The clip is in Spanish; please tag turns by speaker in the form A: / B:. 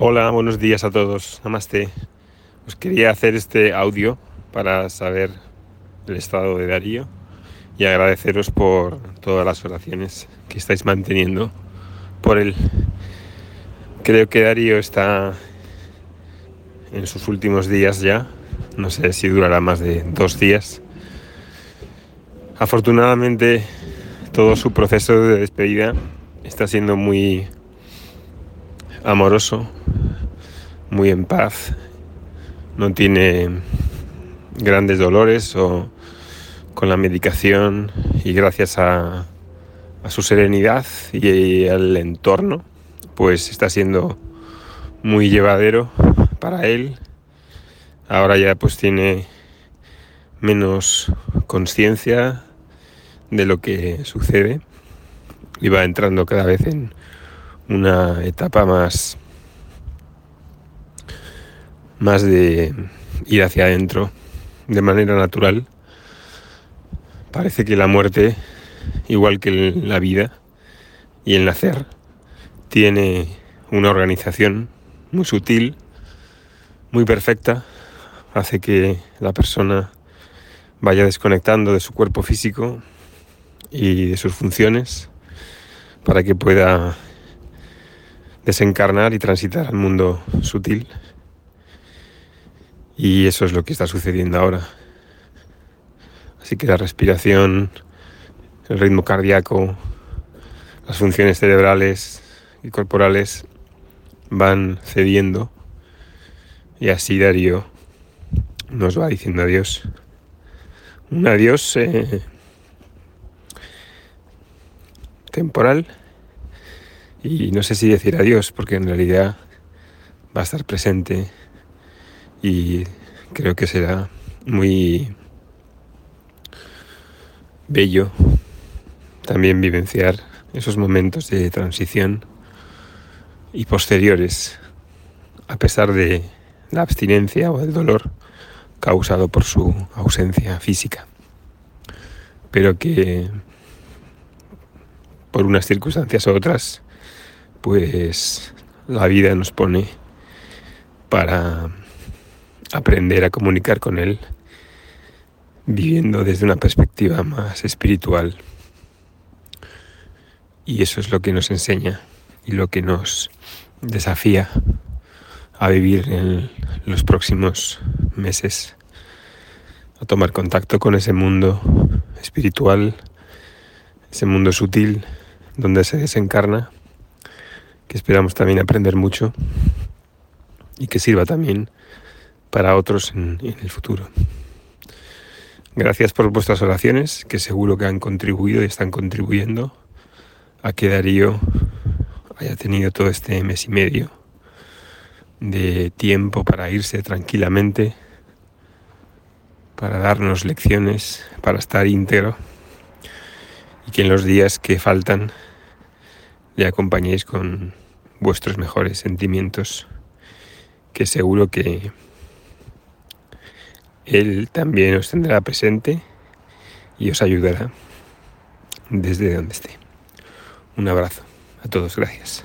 A: Hola, buenos días a todos. Namaste. Os quería hacer este audio para saber el estado de Darío y agradeceros por todas las oraciones que estáis manteniendo por él. Creo que Darío está en sus últimos días ya. No sé si durará más de dos días. Afortunadamente, todo su proceso de despedida está siendo muy amoroso, muy en paz, no tiene grandes dolores o con la medicación y gracias a, su serenidad y al entorno, pues está siendo muy llevadero para él. Ahora ya pues tiene menos conciencia de lo que sucede y va entrando cada vez en una etapa más más de ir hacia adentro de manera natural. Parece que la muerte, igual que la vida y el nacer, tiene una organización muy sutil, muy perfecta, hace que la persona vaya desconectando de su cuerpo físico y de sus funciones para que pueda desencarnar y transitar al mundo sutil. Y eso es lo que está sucediendo ahora. Así que la respiración, el ritmo cardíaco, las funciones cerebrales y corporales van cediendo. Y así Darío nos va diciendo adiós. Un adiós eh, temporal. Y no sé si decir adiós, porque en realidad va a estar presente y creo que será muy bello también vivenciar esos momentos de transición y posteriores a pesar de la abstinencia o el dolor causado por su ausencia física. Pero que por unas circunstancias u otras pues la vida nos pone para aprender a comunicar con Él viviendo desde una perspectiva más espiritual. Y eso es lo que nos enseña y lo que nos desafía a vivir en los próximos meses, a tomar contacto con ese mundo espiritual, ese mundo sutil donde se desencarna, que esperamos también aprender mucho y que sirva también para otros en, el futuro. Gracias por vuestras oraciones, que seguro que han contribuido y están contribuyendo a que Darío haya tenido todo este mes y medio de tiempo para irse tranquilamente, para darnos lecciones, para estar íntegro y que en los días que faltan le acompañéis con vuestros mejores sentimientos, que seguro que él también os tendrá presente y os ayudará desde donde esté. Un abrazo a todos, gracias.